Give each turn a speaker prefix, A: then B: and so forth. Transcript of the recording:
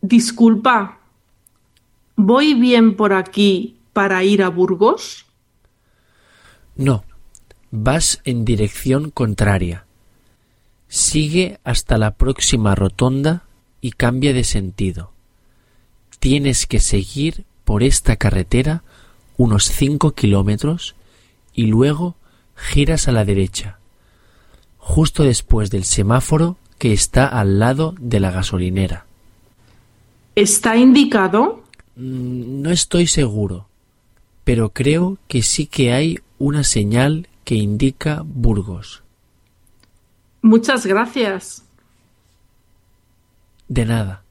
A: Disculpa, ¿voy bien por aquí para ir a Burgos?
B: No, vas en dirección contraria. Sigue hasta la próxima rotonda y cambia de sentido. Tienes que seguir por esta carretera unos cinco kilómetros y luego giras a la derecha, justo después del semáforo que está al lado de la gasolinera.
A: ¿Está indicado?
B: Mm, No estoy seguro, pero creo que sí que hay una señal que indica Burgos.
A: Muchas gracias.
B: De nada.